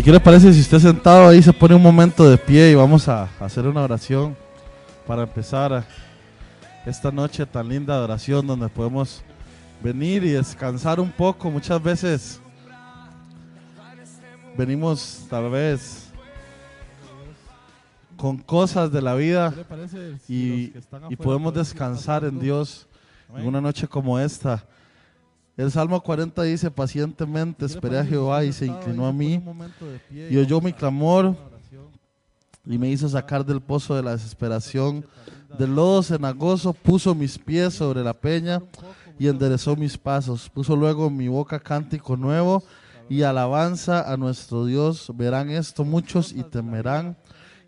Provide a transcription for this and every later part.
¿Y qué le parece si usted sentado ahí se pone un momento de pie y vamos a hacer una oración para empezar esta noche tan linda de oración donde podemos venir y descansar un poco? Muchas veces venimos tal vez con cosas de la vida y, y podemos descansar en Dios en una noche como esta. El Salmo 40 dice, pacientemente esperé a Jehová y se inclinó a mí y oyó mi clamor y me hizo sacar del pozo de la desesperación. Del lodo cenagoso puso mis pies sobre la peña y enderezó mis pasos. Puso luego en mi boca cántico nuevo y alabanza a nuestro Dios. Verán esto muchos y temerán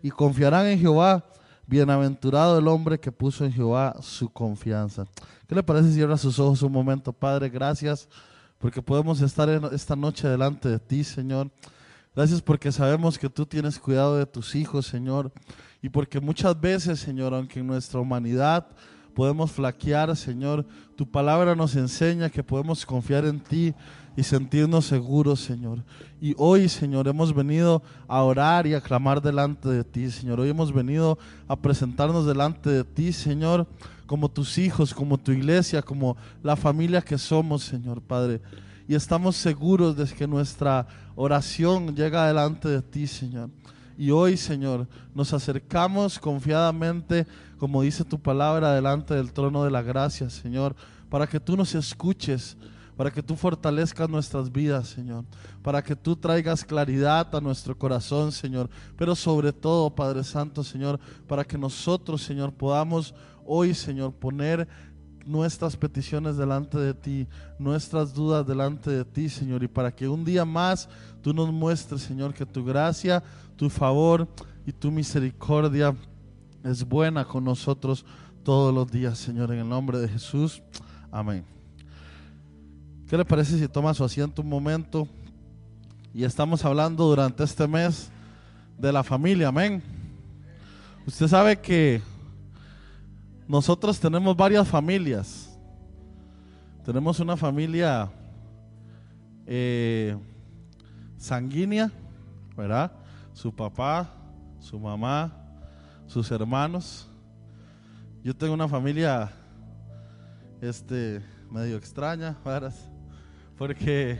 y confiarán en Jehová. Bienaventurado el hombre que puso en Jehová su confianza. ¿Qué le parece si cierra sus ojos un momento, Padre? Gracias porque podemos estar esta noche delante de ti, Señor. Gracias porque sabemos que tú tienes cuidado de tus hijos, Señor. Y porque muchas veces, Señor, aunque en nuestra humanidad podemos flaquear, Señor, tu palabra nos enseña que podemos confiar en ti y sentirnos seguros, Señor. Y hoy, Señor, hemos venido a orar y a clamar delante de ti, Señor. Hoy hemos venido a presentarnos delante de ti, Señor, como tus hijos, como tu iglesia, como la familia que somos, Señor Padre. Y estamos seguros de que nuestra oración llega delante de ti, Señor. Y hoy, Señor, nos acercamos confiadamente, como dice tu palabra, delante del trono de la gracia, Señor, para que tú nos escuches para que tú fortalezcas nuestras vidas, Señor, para que tú traigas claridad a nuestro corazón, Señor, pero sobre todo, Padre Santo, Señor, para que nosotros, Señor, podamos hoy, Señor, poner nuestras peticiones delante de ti, nuestras dudas delante de ti, Señor, y para que un día más tú nos muestres, Señor, que tu gracia, tu favor y tu misericordia es buena con nosotros todos los días, Señor, en el nombre de Jesús. Amén. ¿Qué le parece si toma su asiento un momento? Y estamos hablando durante este mes de la familia, amén. Usted sabe que nosotros tenemos varias familias. Tenemos una familia eh, sanguínea, ¿verdad? Su papá, su mamá, sus hermanos. Yo tengo una familia este medio extraña, ¿verdad? Porque,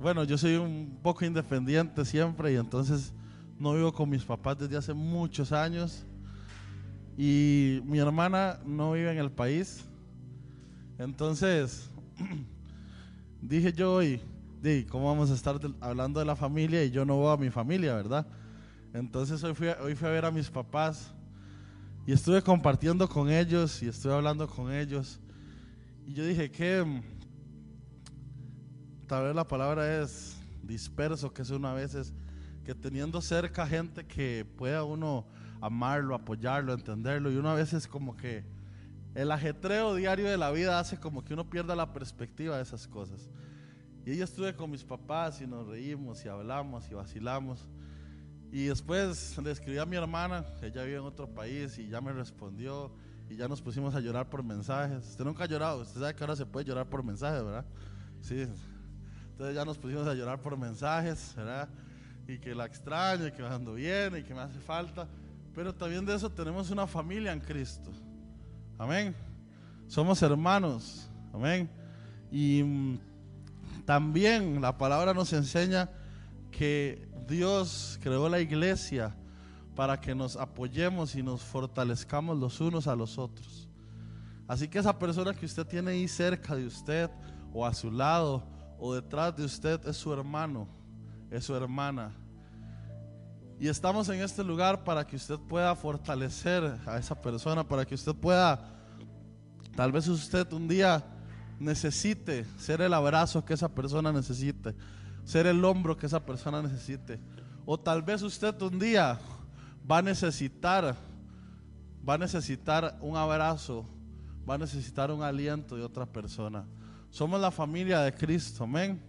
bueno, yo soy un poco independiente siempre y entonces no vivo con mis papás desde hace muchos años. Y mi hermana no vive en el país. Entonces, dije yo hoy, ¿cómo vamos a estar hablando de la familia y yo no voy a mi familia, verdad? Entonces hoy fui, hoy fui a ver a mis papás y estuve compartiendo con ellos y estuve hablando con ellos. Y yo dije que tal vez la palabra es disperso, que es una vez que teniendo cerca gente que pueda uno amarlo, apoyarlo, entenderlo, y una vez es como que el ajetreo diario de la vida hace como que uno pierda la perspectiva de esas cosas. Y yo estuve con mis papás y nos reímos y hablamos y vacilamos. Y después le escribí a mi hermana, ella vive en otro país y ya me respondió y ya nos pusimos a llorar por mensajes. Usted nunca ha llorado, usted sabe que ahora se puede llorar por mensajes, ¿verdad? Sí, entonces ya nos pusimos a llorar por mensajes, ¿verdad? Y que la extraño, y que me ando bien, y que me hace falta. Pero también de eso tenemos una familia en Cristo. Amén. Somos hermanos. Amén. Y mm, también la palabra nos enseña que Dios creó la iglesia para que nos apoyemos y nos fortalezcamos los unos a los otros. Así que esa persona que usted tiene ahí cerca de usted o a su lado, o detrás de usted es su hermano, es su hermana. Y estamos en este lugar para que usted pueda fortalecer a esa persona, para que usted pueda, tal vez usted un día necesite ser el abrazo que esa persona necesite, ser el hombro que esa persona necesite. O tal vez usted un día va a necesitar, va a necesitar un abrazo, va a necesitar un aliento de otra persona. Somos la familia de Cristo, amén.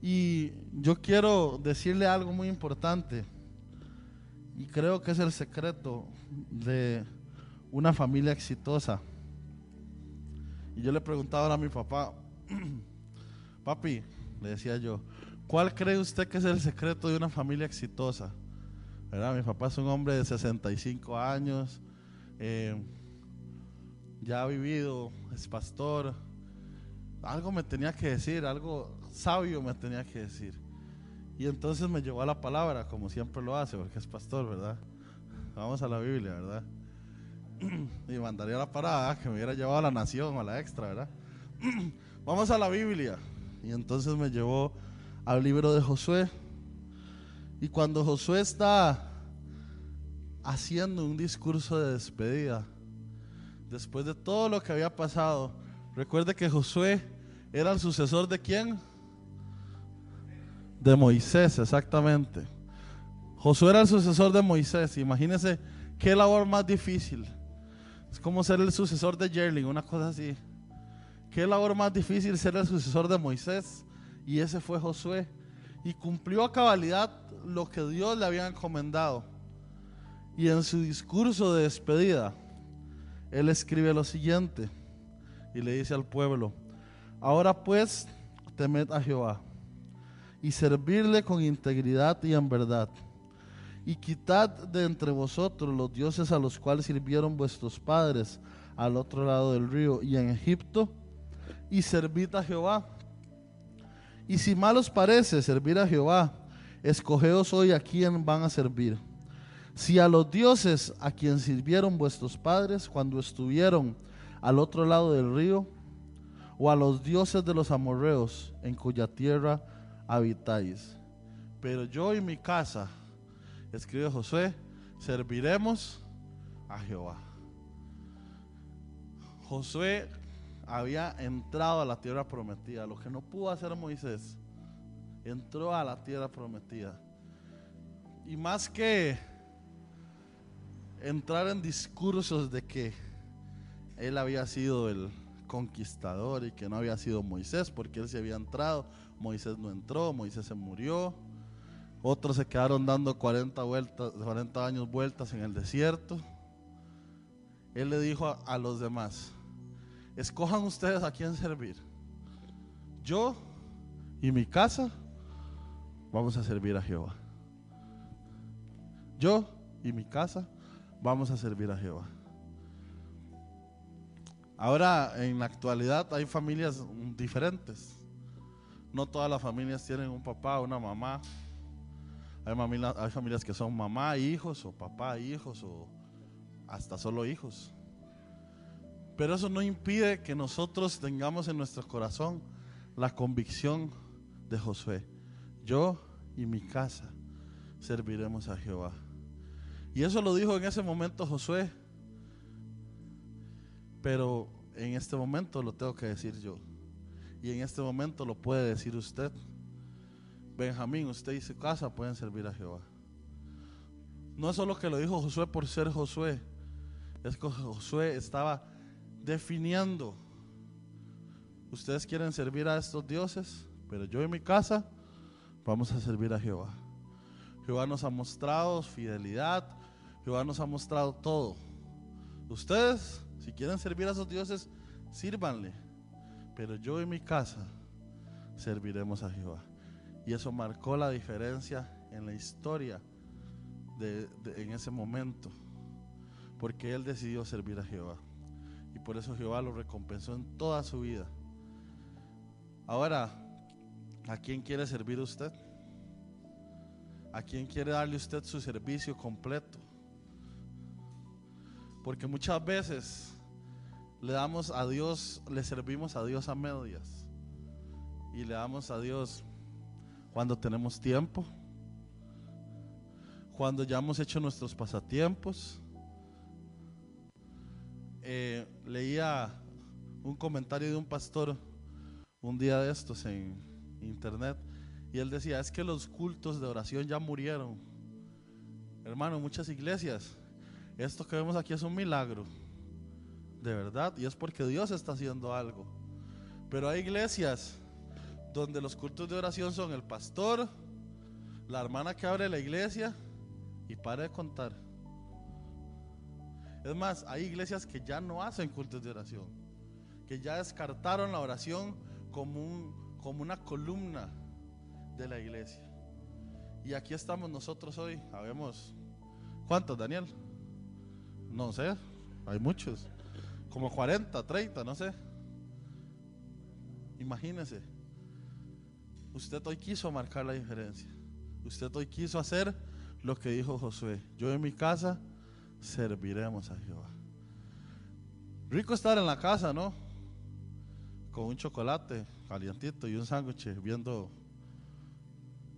Y yo quiero decirle algo muy importante. Y creo que es el secreto de una familia exitosa. Y yo le preguntaba a mi papá, papi, le decía yo, ¿Cuál cree usted que es el secreto de una familia exitosa? ¿Verdad? Mi papá es un hombre de 65 años, eh, ya ha vivido, es pastor. Algo me tenía que decir, algo sabio me tenía que decir. Y entonces me llevó a la palabra, como siempre lo hace, porque es pastor, ¿verdad? Vamos a la Biblia, ¿verdad? y mandaría la parada que me hubiera llevado a la nación o a la extra, ¿verdad? Vamos a la Biblia. Y entonces me llevó al libro de Josué. Y cuando Josué está haciendo un discurso de despedida, después de todo lo que había pasado, recuerde que Josué era el sucesor de quién? De Moisés, exactamente. Josué era el sucesor de Moisés. Imagínense qué labor más difícil. Es como ser el sucesor de Jerling, una cosa así. Qué labor más difícil ser el sucesor de Moisés. Y ese fue Josué. Y cumplió a cabalidad lo que Dios le había encomendado. Y en su discurso de despedida, él escribe lo siguiente. Y le dice al pueblo, ahora pues temed a Jehová y servirle con integridad y en verdad. Y quitad de entre vosotros los dioses a los cuales sirvieron vuestros padres al otro lado del río y en Egipto, y servid a Jehová. Y si mal os parece servir a Jehová, escogeos hoy a quién van a servir. Si a los dioses a quien sirvieron vuestros padres cuando estuvieron al otro lado del río, o a los dioses de los amorreos en cuya tierra habitáis. Pero yo y mi casa, escribe Josué, serviremos a Jehová. Josué había entrado a la tierra prometida, lo que no pudo hacer Moisés, entró a la tierra prometida. Y más que entrar en discursos de que él había sido el conquistador y que no había sido Moisés, porque él se había entrado, Moisés no entró, Moisés se murió, otros se quedaron dando 40, vueltas, 40 años vueltas en el desierto. Él le dijo a, a los demás, escojan ustedes a quién servir. Yo y mi casa vamos a servir a Jehová. Yo y mi casa vamos a servir a Jehová. Ahora, en la actualidad hay familias diferentes. No todas las familias tienen un papá o una mamá. Hay, hay familias que son mamá hijos, o papá hijos, o hasta solo hijos. Pero eso no impide que nosotros tengamos en nuestro corazón la convicción de Josué. Yo y mi casa serviremos a Jehová. Y eso lo dijo en ese momento Josué pero en este momento lo tengo que decir yo. Y en este momento lo puede decir usted. Benjamín, usted y su casa pueden servir a Jehová. No es solo que lo dijo Josué por ser Josué, es que Josué estaba definiendo. Ustedes quieren servir a estos dioses, pero yo y mi casa vamos a servir a Jehová. Jehová nos ha mostrado fidelidad, Jehová nos ha mostrado todo. Ustedes si quieren servir a esos dioses, sírvanle. Pero yo y mi casa serviremos a Jehová. Y eso marcó la diferencia en la historia de, en ese momento. Porque él decidió servir a Jehová. Y por eso Jehová lo recompensó en toda su vida. Ahora, ¿a quién quiere servir usted? ¿A quién quiere darle usted su servicio completo? Porque muchas veces le damos a Dios, le servimos a Dios a medias. Y le damos a Dios cuando tenemos tiempo, cuando ya hemos hecho nuestros pasatiempos. Eh, leía un comentario de un pastor un día de estos en internet y él decía, es que los cultos de oración ya murieron. Hermano, muchas iglesias, esto que vemos aquí es un milagro de verdad, y es porque Dios está haciendo algo. Pero hay iglesias donde los cultos de oración son el pastor, la hermana que abre la iglesia y para de contar. Es más, hay iglesias que ya no hacen cultos de oración, que ya descartaron la oración como, un, como una columna de la iglesia. Y aquí estamos nosotros hoy. Habemos, ¿cuántos, Daniel? No sé, hay muchos. Como 40, 30, no sé. Imagínese. Usted hoy quiso marcar la diferencia. Usted hoy quiso hacer lo que dijo Josué. Yo en mi casa serviremos a Jehová. Rico estar en la casa, ¿no? Con un chocolate calientito y un sándwich viendo.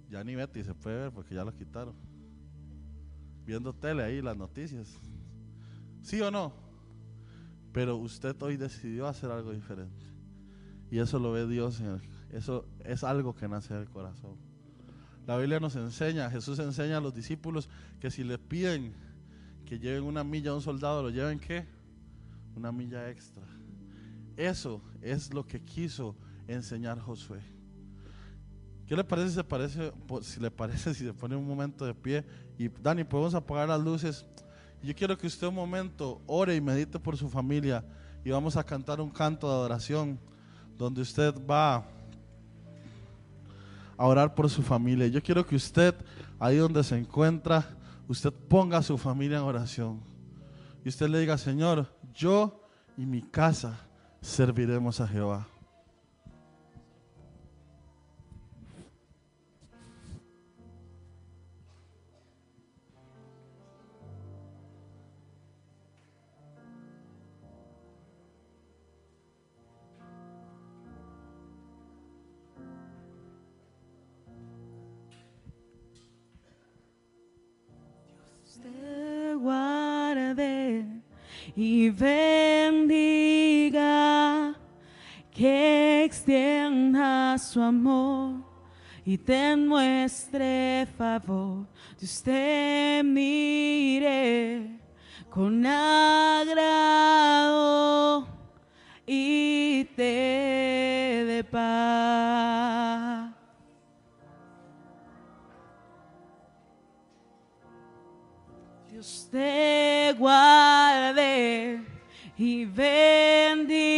Ya ni Betty se puede ver porque ya lo quitaron. Viendo tele ahí, las noticias. ¿Sí o no? Pero usted hoy decidió hacer algo diferente. Y eso lo ve Dios. En eso es algo que nace del corazón. La Biblia nos enseña, Jesús enseña a los discípulos que si le piden que lleven una milla a un soldado, lo lleven qué? Una milla extra. Eso es lo que quiso enseñar Josué. ¿Qué le parece si, se parece, si le parece si se pone un momento de pie? Y Dani, podemos apagar las luces. Yo quiero que usted un momento ore y medite por su familia y vamos a cantar un canto de adoración donde usted va a orar por su familia. Yo quiero que usted, ahí donde se encuentra, usted ponga a su familia en oración. Y usted le diga, Señor, yo y mi casa serviremos a Jehová. Su amor y te muestre favor. De usted mire con agrado y te de paz. Dios te guarde y bendiga,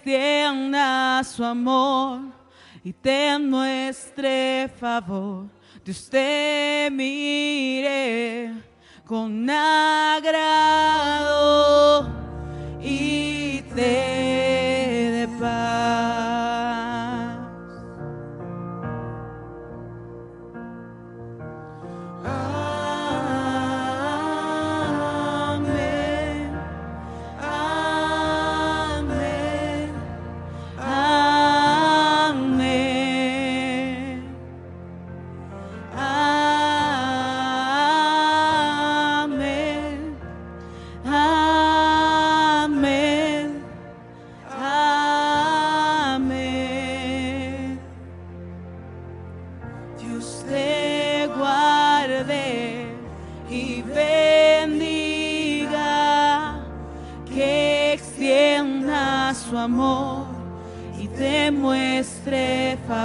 extienda su amor y te muestre favor. De usted mire con agrado y te de paz.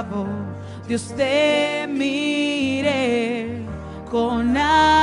Favor. Dios te mire con agrado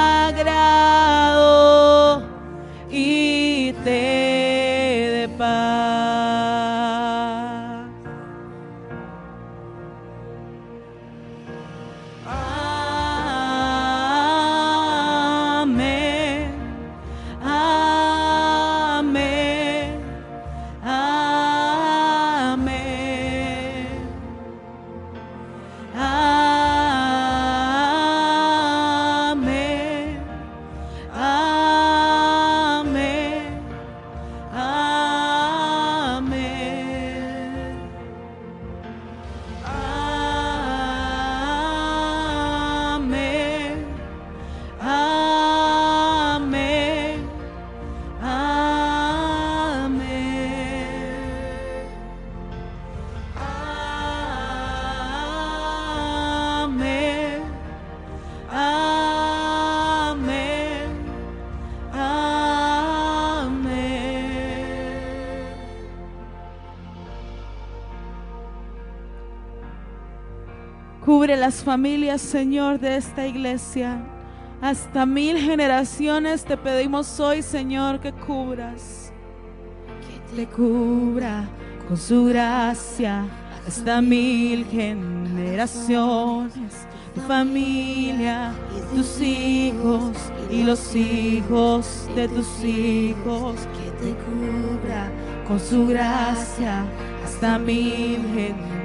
Cubre las familias, Señor, de esta iglesia. Hasta mil generaciones te pedimos hoy, Señor, que cubras. Que te cubra con su gracia hasta mil generaciones, tu familia, tus hijos y los hijos de tus hijos, que te cubra con su gracia hasta mil generaciones,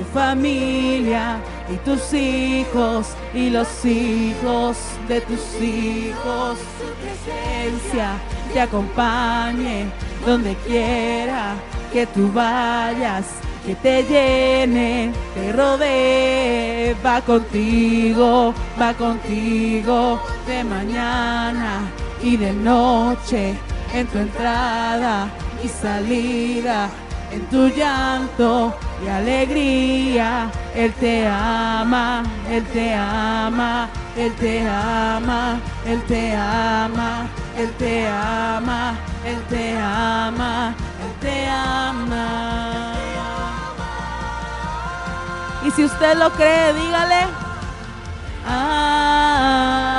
tu familia y tus hijos y los hijos de tus hijos, su presencia te acompañe donde quiera que tú vayas, que te llene, te rodee, va contigo, va contigo de mañana y de noche, en tu entrada y salida, en tu llanto y alegría. Él te ama, Él te ama, Él te ama, Él te ama, Él te ama, Él te ama, Él te ama. Y si usted lo cree, dígale. Amén.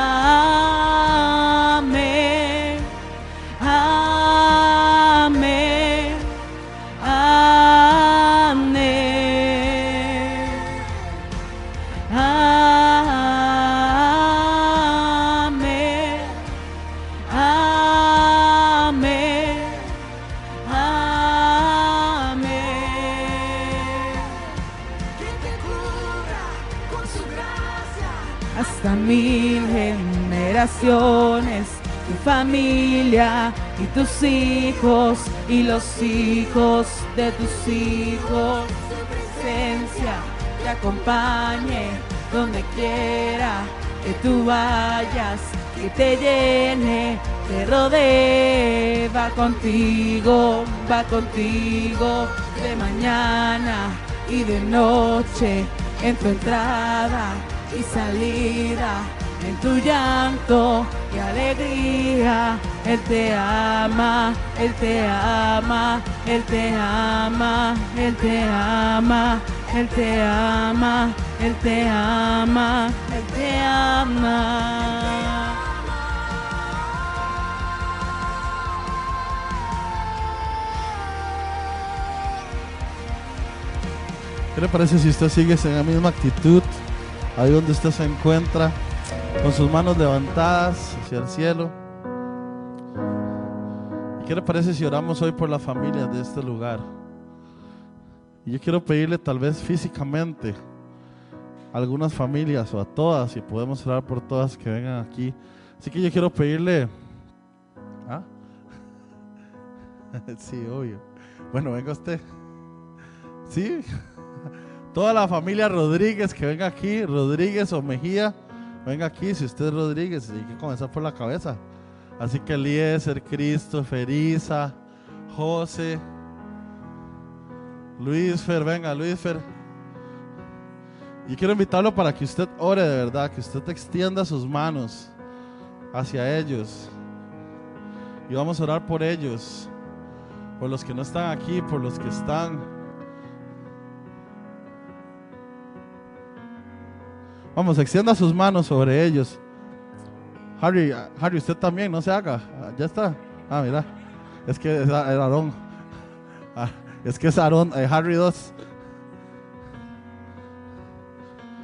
Tu familia y tus hijos y los hijos de tus hijos. Su presencia te acompañe donde quiera que tú vayas, que te llene, te rodee, va contigo, va contigo de mañana y de noche, en tu entrada y salida, en tu llanto y alegría. Él te ama, Él te ama, Él te ama, Él te ama, Él te ama, Él te ama, Él te ama. ¿Qué le parece si usted sigue en la misma actitud, ahí donde usted se encuentra, con sus manos levantadas hacia el cielo? ¿Y qué le parece si oramos hoy por las familias de este lugar? Y yo quiero pedirle tal vez físicamente a algunas familias o a todas, si podemos orar por todas que vengan aquí. Así que yo quiero pedirle... ¿Ah? sí, obvio. Bueno, venga usted. Sí. Toda la familia Rodríguez que venga aquí, Rodríguez o Mejía, venga aquí. Si usted es Rodríguez, hay que comenzar por la cabeza. Así que Eliezer, Cristo, Ferisa, José, Luis Fer, venga, Luis Fer. Y quiero invitarlo para que usted ore de verdad, que usted extienda sus manos hacia ellos. Y vamos a orar por ellos, por los que no están aquí, por los que están. Vamos, extienda sus manos sobre ellos. Harry, Harry, usted también, no se haga. Ya está. Ah, mira. Es que es Aarón. Ah, es que es Aarón, eh, Harry 2.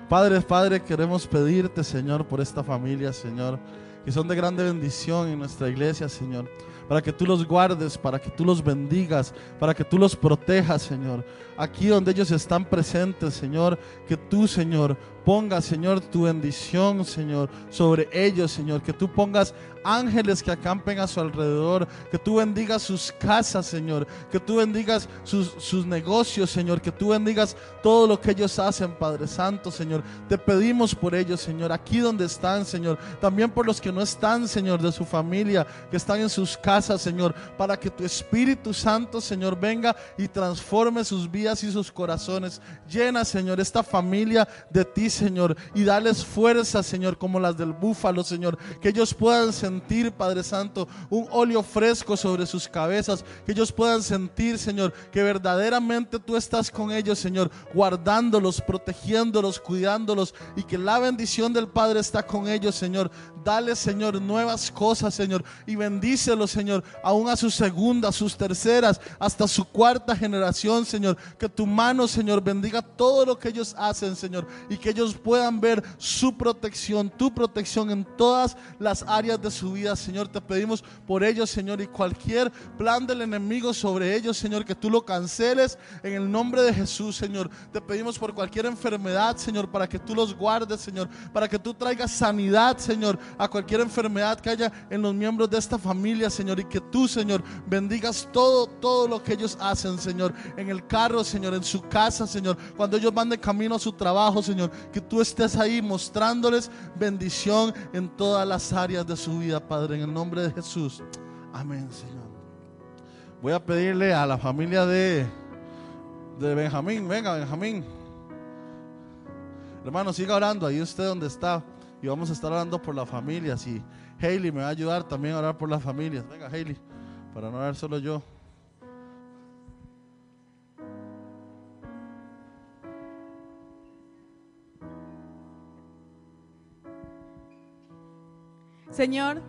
Padre, Padre, queremos pedirte, Señor, por esta familia, Señor, que son de grande bendición en nuestra iglesia, Señor. Para que tú los guardes, para que tú los bendigas, para que tú los protejas, Señor. Aquí donde ellos están presentes, Señor, que tú, Señor, pongas, Señor, tu bendición, Señor, sobre ellos, Señor. Que tú pongas ángeles que acampen a su alrededor. Que tú bendigas sus casas, Señor. Que tú bendigas sus, sus negocios, Señor. Que tú bendigas todo lo que ellos hacen, Padre Santo, Señor. Te pedimos por ellos, Señor. Aquí donde están, Señor. También por los que no están, Señor, de su familia, que están en sus casas casa, Señor, para que tu Espíritu Santo, Señor, venga y transforme sus vidas y sus corazones. Llena, Señor, esta familia de ti, Señor, y dales fuerza, Señor, como las del búfalo, Señor, que ellos puedan sentir, Padre Santo, un óleo fresco sobre sus cabezas, que ellos puedan sentir, Señor, que verdaderamente tú estás con ellos, Señor, guardándolos, protegiéndolos, cuidándolos y que la bendición del Padre está con ellos, Señor. Dale, Señor, nuevas cosas, Señor, y bendícelos, Señor, aún a sus segundas, sus terceras, hasta su cuarta generación, Señor. Que tu mano, Señor, bendiga todo lo que ellos hacen, Señor, y que ellos puedan ver su protección, tu protección en todas las áreas de su vida, Señor. Te pedimos por ellos, Señor, y cualquier plan del enemigo sobre ellos, Señor, que tú lo canceles en el nombre de Jesús, Señor. Te pedimos por cualquier enfermedad, Señor, para que tú los guardes, Señor, para que tú traigas sanidad, Señor, a cualquier enfermedad que haya en los miembros de esta familia, Señor, y que tú, Señor, bendigas todo, todo lo que ellos hacen, Señor, en el carro, Señor, en su casa, Señor, cuando ellos van de camino a su trabajo, Señor, que tú estés ahí mostrándoles bendición en todas las áreas de su vida, Padre, en el nombre de Jesús. Amén, Señor. Voy a pedirle a la familia de, de Benjamín, venga, Benjamín. Hermano, siga orando ahí usted donde está y vamos a estar orando por las familias y Hailey me va a ayudar también a orar por las familias. Venga, Hailey, para no orar solo yo. Señor,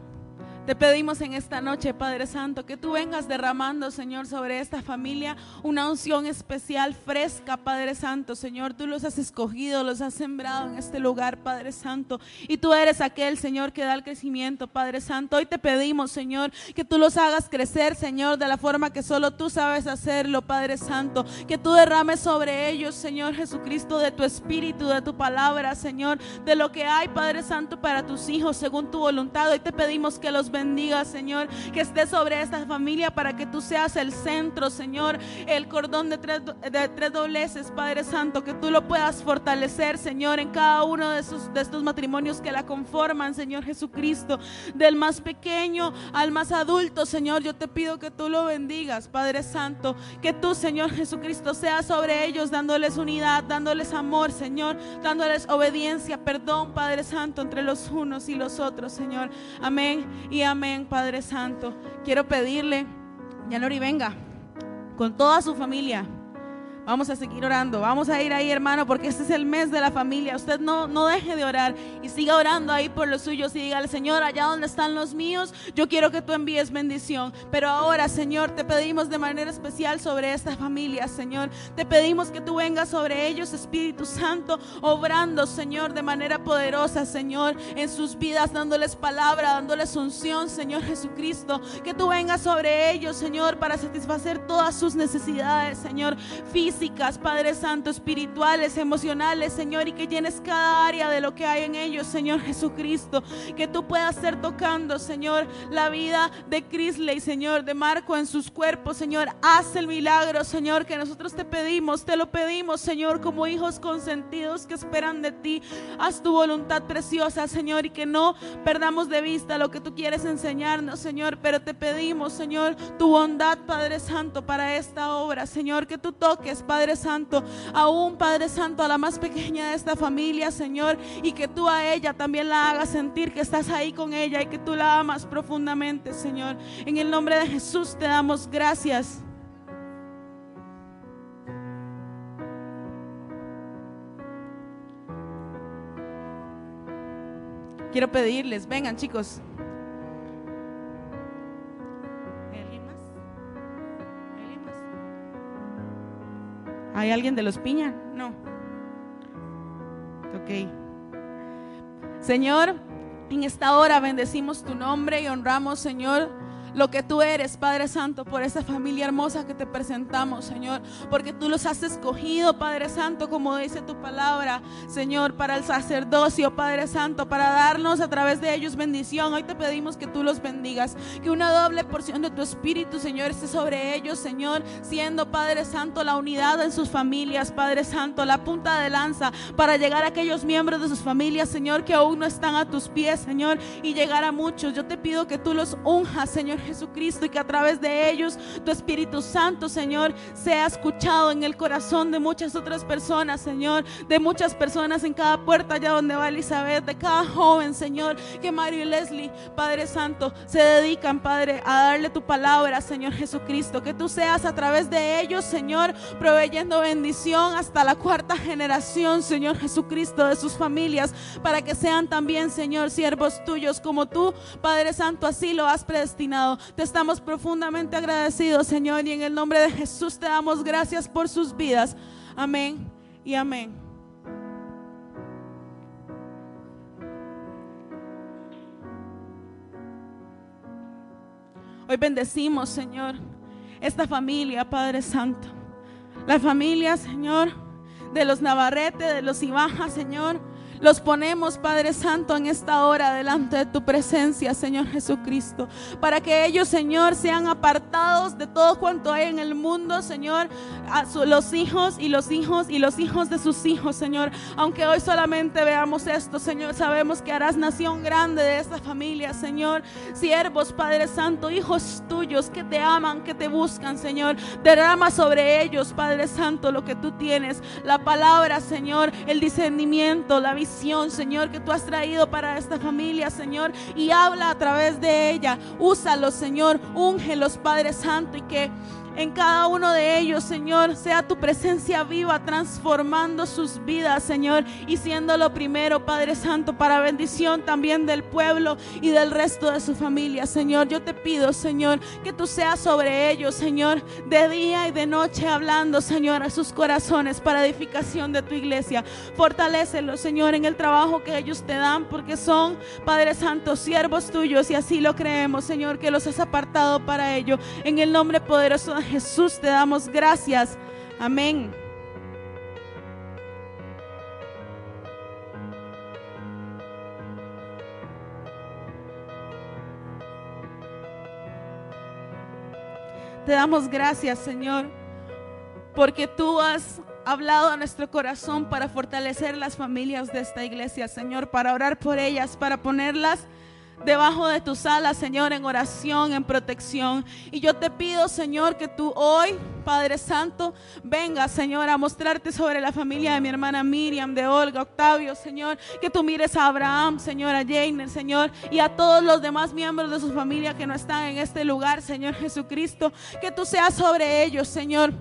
te pedimos en esta noche, Padre Santo, que tú vengas derramando, Señor, sobre esta familia una unción especial, fresca, Padre Santo. Señor, tú los has escogido, los has sembrado en este lugar, Padre Santo. Y tú eres aquel, Señor, que da el crecimiento, Padre Santo. Hoy te pedimos, Señor, que tú los hagas crecer, Señor, de la forma que solo tú sabes hacerlo, Padre Santo. Que tú derrames sobre ellos, Señor Jesucristo, de tu espíritu, de tu palabra, Señor, de lo que hay, Padre Santo, para tus hijos, según tu voluntad. Hoy te pedimos que los bendiga, Señor, que esté sobre esta familia para que tú seas el centro, Señor, el cordón de tres, dobleces, Padre Santo, que tú lo puedas fortalecer, Señor, en cada uno de, estos matrimonios que la conforman, Señor Jesucristo, del más pequeño al más adulto, Señor, yo te pido que tú lo bendigas, Padre Santo, que tú, Señor Jesucristo, seas sobre ellos, dándoles unidad, dándoles amor, Señor, dándoles obediencia, perdón, Padre Santo, entre los unos y los otros, Señor. Amén. Amén, Padre Santo. Quiero pedirle, Yanori, venga con toda su familia Vamos a seguir orando. Vamos a ir ahí, hermano, porque este es el mes de la familia. Usted no, no deje de orar y siga orando ahí por los suyos y dígale, Señor, allá donde están los míos, yo quiero que tú envíes bendición. Pero ahora, Señor, te pedimos de manera especial sobre esta familia, Señor. Te pedimos que tú vengas sobre ellos, Espíritu Santo, obrando, Señor, de manera poderosa, Señor, en sus vidas, dándoles palabra, dándoles unción, Señor Jesucristo. Que tú vengas sobre ellos, Señor, para satisfacer todas sus necesidades, Señor, físicas Padre Santo, espirituales, emocionales, Señor, y que llenes cada área de lo que hay en ellos, Señor Jesucristo. Que tú puedas ser tocando, Señor, la vida de Crisley, Señor, de Marco en sus cuerpos, Señor. Haz el milagro, Señor, que nosotros te pedimos, te lo pedimos, Señor, como hijos consentidos que esperan de ti. Haz tu voluntad preciosa, Señor, y que no perdamos de vista lo que tú quieres enseñarnos, Señor. Pero te pedimos, Señor, tu bondad, Padre Santo, para esta obra, Señor, que tú toques, Padre Santo, aún Padre Santo, a la más pequeña de esta familia, Señor, y que tú a ella también la hagas sentir que estás ahí con ella y que tú la amas profundamente, Señor. En el nombre de Jesús te damos gracias. Quiero pedirles, vengan chicos, ¿Hay alguien de los piña? No. Ok. Señor, en esta hora bendecimos tu nombre y honramos, Señor lo que tú eres, Padre Santo, por esa familia hermosa que te presentamos, Señor, porque tú los has escogido, Padre Santo, como dice tu palabra, Señor, para el sacerdocio, Padre Santo, para darnos a través de ellos bendición. Hoy te pedimos que tú los bendigas, que una doble porción de tu espíritu, Señor, esté sobre ellos, Señor, siendo, Padre Santo, la unidad en sus familias, Padre Santo, la punta de lanza para llegar a aquellos miembros de sus familias, Señor, que aún no están a tus pies, Señor, y llegar a muchos. Yo te pido que tú los unjas, Señor Jesucristo, y que a través de ellos tu Espíritu Santo, Señor, sea escuchado en el corazón de muchas otras personas, Señor, de muchas personas en cada puerta allá donde va Elizabeth, de cada joven, Señor, que Mario y Leslie, Padre Santo, se dedican, Padre, a darle tu palabra, Señor Jesucristo, que tú seas a través de ellos, Señor, proveyendo bendición hasta la cuarta generación, Señor Jesucristo, de sus familias, para que sean también, Señor, siervos tuyos como tú, Padre Santo, así lo has predestinado. Te estamos profundamente agradecidos, Señor, y en el nombre de Jesús te damos gracias por sus vidas. Amén y amén. Hoy bendecimos, Señor, esta familia, Padre Santo. La familia, Señor, de los Navarrete, de los Ibaja, Señor los ponemos, Padre Santo, en esta hora delante de tu presencia, Señor Jesucristo, para que ellos, Señor, sean apartados de todo cuanto hay en el mundo, Señor, a los hijos y los hijos y los hijos de sus hijos, Señor. Aunque hoy solamente veamos esto, Señor, sabemos que harás nación grande de esta familia, Señor. Siervos, Padre Santo, hijos tuyos que te aman, que te buscan, Señor. Derrama sobre ellos, Padre Santo, lo que tú tienes, la palabra, Señor, el discernimiento, la visión Señor, que tú has traído para esta familia, Señor, y habla a través de ella. Úsalos, Señor, úngelos, Padre Santo, y que en cada uno de ellos, Señor, sea tu presencia viva transformando sus vidas, Señor, y siendo lo primero, Padre Santo, para bendición también del pueblo y del resto de su familia, Señor. Yo te pido, Señor, que tú seas sobre ellos, Señor, de día y de noche hablando, Señor, a sus corazones para edificación de tu iglesia. Fortalécelos, Señor, en el trabajo que ellos te dan, porque son, Padre Santo, siervos tuyos y así lo creemos, Señor, que los has apartado para ello. En el nombre poderoso de Jesús te damos gracias. Amén. Te damos gracias, Señor, porque tú has hablado a nuestro corazón para fortalecer las familias de esta iglesia, Señor, para orar por ellas, para ponerlas debajo de tus alas, Señor, en oración, en protección. Y yo te pido, Señor, que tú hoy, Padre Santo, vengas, Señor, a mostrarte sobre la familia de mi hermana Miriam, de Olga, Octavio, Señor, que tú mires a Abraham, Señor, a Jainer, Señor, y a todos los demás miembros de su familia que no están en este lugar, Señor Jesucristo, que tú seas sobre ellos, Señor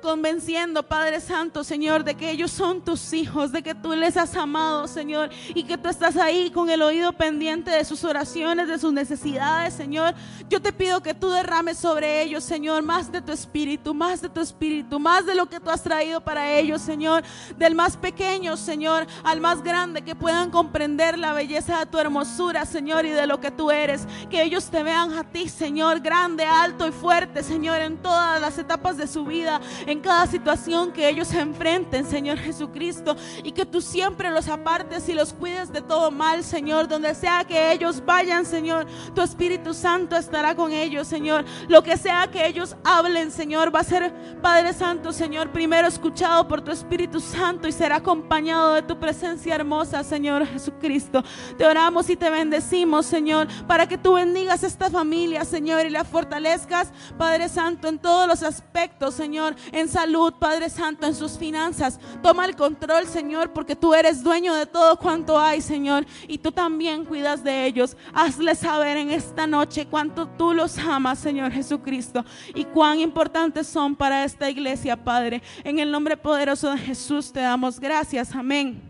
convenciendo, Padre Santo, Señor, de que ellos son tus hijos, de que tú les has amado, Señor, y que tú estás ahí con el oído pendiente de sus oraciones, de sus necesidades, Señor. Yo te pido que tú derrames sobre ellos, Señor, más de tu espíritu, más de tu espíritu, más de lo que tú has traído para ellos, Señor, del más pequeño, Señor, al más grande, que puedan comprender la belleza de tu hermosura, Señor, y de lo que tú eres. Que ellos te vean a ti, Señor, grande, alto y fuerte, Señor, en todas las etapas de su vida en cada situación que ellos enfrenten, Señor Jesucristo, y que tú siempre los apartes y los cuides de todo mal, Señor, donde sea que ellos vayan, Señor, tu Espíritu Santo estará con ellos, Señor. Lo que sea que ellos hablen, Señor, va a ser, Padre Santo, Señor, primero escuchado por tu Espíritu Santo y será acompañado de tu presencia hermosa, Señor Jesucristo. Te oramos y te bendecimos, Señor, para que tú bendigas esta familia, Señor, y la fortalezcas, Padre Santo, en todos los aspectos, Señor, salud, Padre Santo, en sus finanzas. Toma el control, Señor, porque tú eres dueño de todo cuanto hay, Señor, y tú también cuidas de ellos. Hazles saber en esta noche cuánto tú los amas, Señor Jesucristo, y cuán importantes son para esta iglesia, Padre. En el nombre poderoso de Jesús te damos gracias. Amén.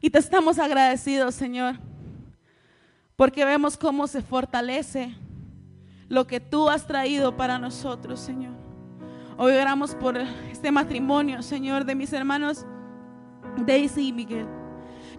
Y te estamos agradecidos, Señor, porque vemos cómo se fortalece lo que tú has traído para nosotros, Señor. Hoy oramos por este matrimonio, Señor, de mis hermanos Daisy y Miguel.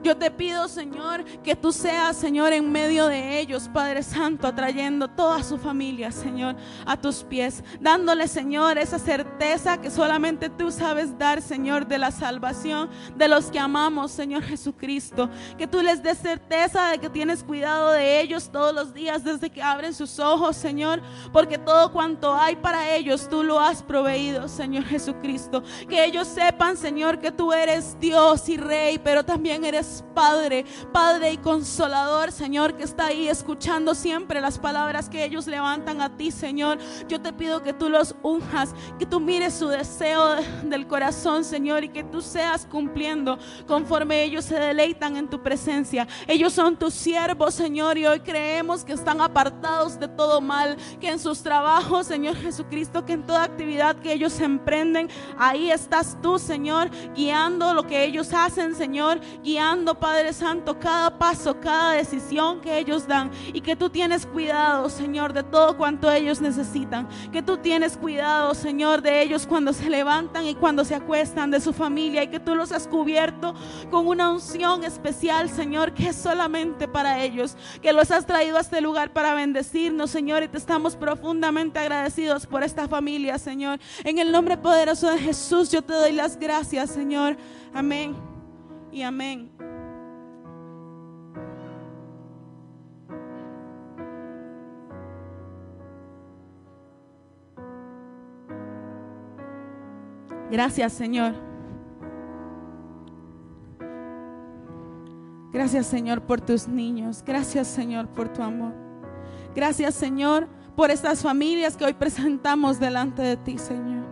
Yo te pido, Señor, que tú seas, Señor, en medio de ellos, Padre Santo, atrayendo toda su familia, Señor, a tus pies, dándole, Señor, esa certeza que solamente tú sabes dar, Señor, de la salvación de los que amamos, Señor Jesucristo. Que tú les des certeza de que tienes cuidado de ellos todos los días desde que abren sus ojos, Señor, porque todo cuanto hay para ellos tú lo has proveído, Señor Jesucristo. Que ellos sepan, Señor, que tú eres Dios y Rey, pero también eres Padre, Padre y Consolador, Señor, que está ahí escuchando siempre las palabras que ellos levantan a ti, Señor. Yo te pido que tú los unjas, que tú mires su deseo del corazón, Señor, y que tú seas cumpliendo conforme ellos se deleitan en tu presencia. Ellos son tus siervos, Señor, y hoy creemos que están apartados de todo mal, que en sus trabajos, Señor Jesucristo, que en toda actividad que ellos emprenden, ahí estás tú, Señor, guiando lo que ellos hacen, Señor, guiando, Padre Santo, cada paso, cada decisión que ellos dan y que tú tienes cuidado, Señor, de todo cuanto ellos necesitan, que tú tienes cuidado, Señor, de ellos cuando se levantan y cuando se acuestan, de su familia y que tú los has cubierto con una unción especial, Señor, que es solamente para ellos, que los has traído a este lugar para bendecirnos, Señor, y te estamos profundamente agradecidos por esta familia, Señor. En el nombre poderoso de Jesús, yo te doy las gracias, Señor. Amén y amén. Gracias, Señor. Gracias, Señor, por tus niños. Gracias, Señor, por tu amor. Gracias, Señor, por estas familias que hoy presentamos delante de ti, Señor.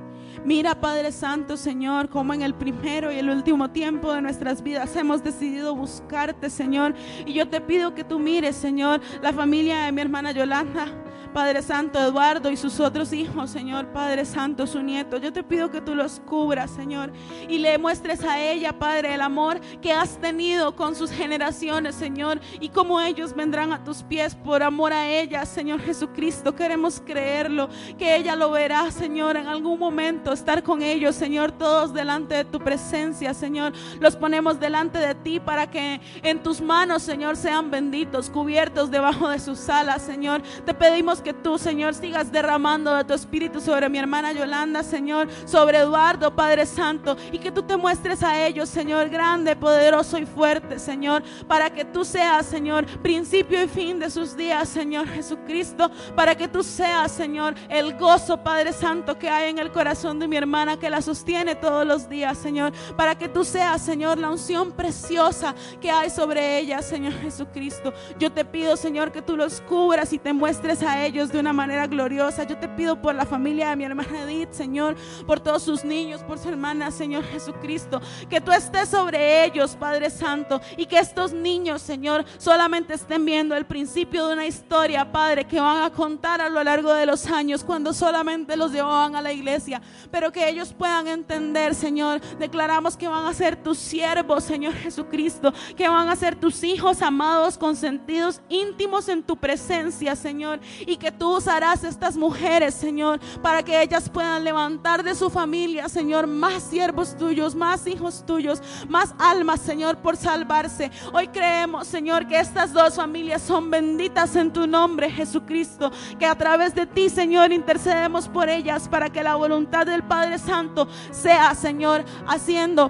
Mira, Padre Santo, Señor, como en el primero y el último tiempo de nuestras vidas hemos decidido buscarte, Señor. Y yo te pido que tú mires, Señor, la familia de mi hermana Yolanda. Padre Santo, Eduardo y sus otros hijos, Señor, Padre Santo, su nieto. Yo te pido que tú los cubras, Señor, y le muestres a ella, Padre, el amor que has tenido con sus generaciones, Señor, y cómo ellos vendrán a tus pies por amor a ella, Señor Jesucristo. Queremos creerlo, que ella lo verá, Señor, en algún momento, estar con ellos, Señor, todos delante de tu presencia, Señor. Los ponemos delante de ti para que en tus manos, Señor, sean benditos, cubiertos debajo de sus alas, Señor. Te pedimos que tú, Señor, sigas derramando de tu espíritu sobre mi hermana Yolanda, Señor, sobre Eduardo, Padre Santo, y que tú te muestres a ellos, Señor, grande, poderoso y fuerte, Señor, para que tú seas, Señor, principio y fin de sus días, Señor Jesucristo, para que tú seas, Señor, el gozo, Padre Santo, que hay en el corazón de mi hermana, que la sostiene todos los días, Señor, para que tú seas, Señor, la unción preciosa que hay sobre ella, Señor Jesucristo. Yo te pido, Señor, que tú los cubras y te muestres a ellos de una manera gloriosa. Yo te pido por la familia de mi hermana Edith, Señor, por todos sus niños, por su hermana, Señor Jesucristo, que tú estés sobre ellos, Padre Santo, y que estos niños, Señor, solamente estén viendo el principio de una historia, Padre, que van a contar a lo largo de los años cuando solamente los llevaban a la iglesia, pero que ellos puedan entender, Señor, declaramos que van a ser tus siervos, Señor Jesucristo, que van a ser tus hijos amados, consentidos, íntimos en tu presencia, Señor, y que tú usarás estas mujeres, Señor, para que ellas puedan levantar de su familia, Señor, más siervos tuyos, más hijos tuyos, más almas, Señor, por salvarse. Hoy creemos, Señor, que estas dos familias son benditas en tu nombre, Jesucristo, que a través de ti, Señor, intercedemos por ellas para que la voluntad del Padre Santo sea, Señor, haciendo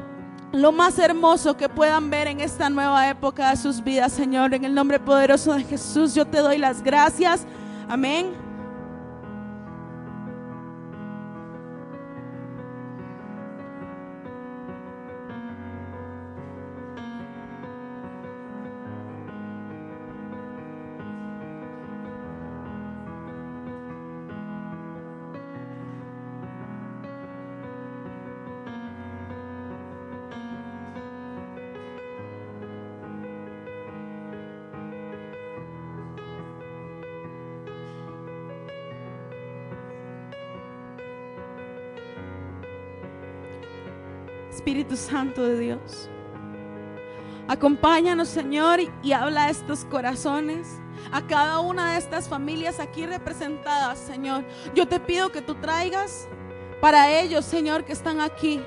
lo más hermoso que puedan ver en esta nueva época de sus vidas, Señor. En el nombre poderoso de Jesús, yo te doy las gracias. Amém? Espíritu Santo de Dios. Acompáñanos, Señor, y habla a estos corazones, a cada una de estas familias aquí representadas, Señor. Yo te pido que tú traigas para ellos, Señor, que están aquí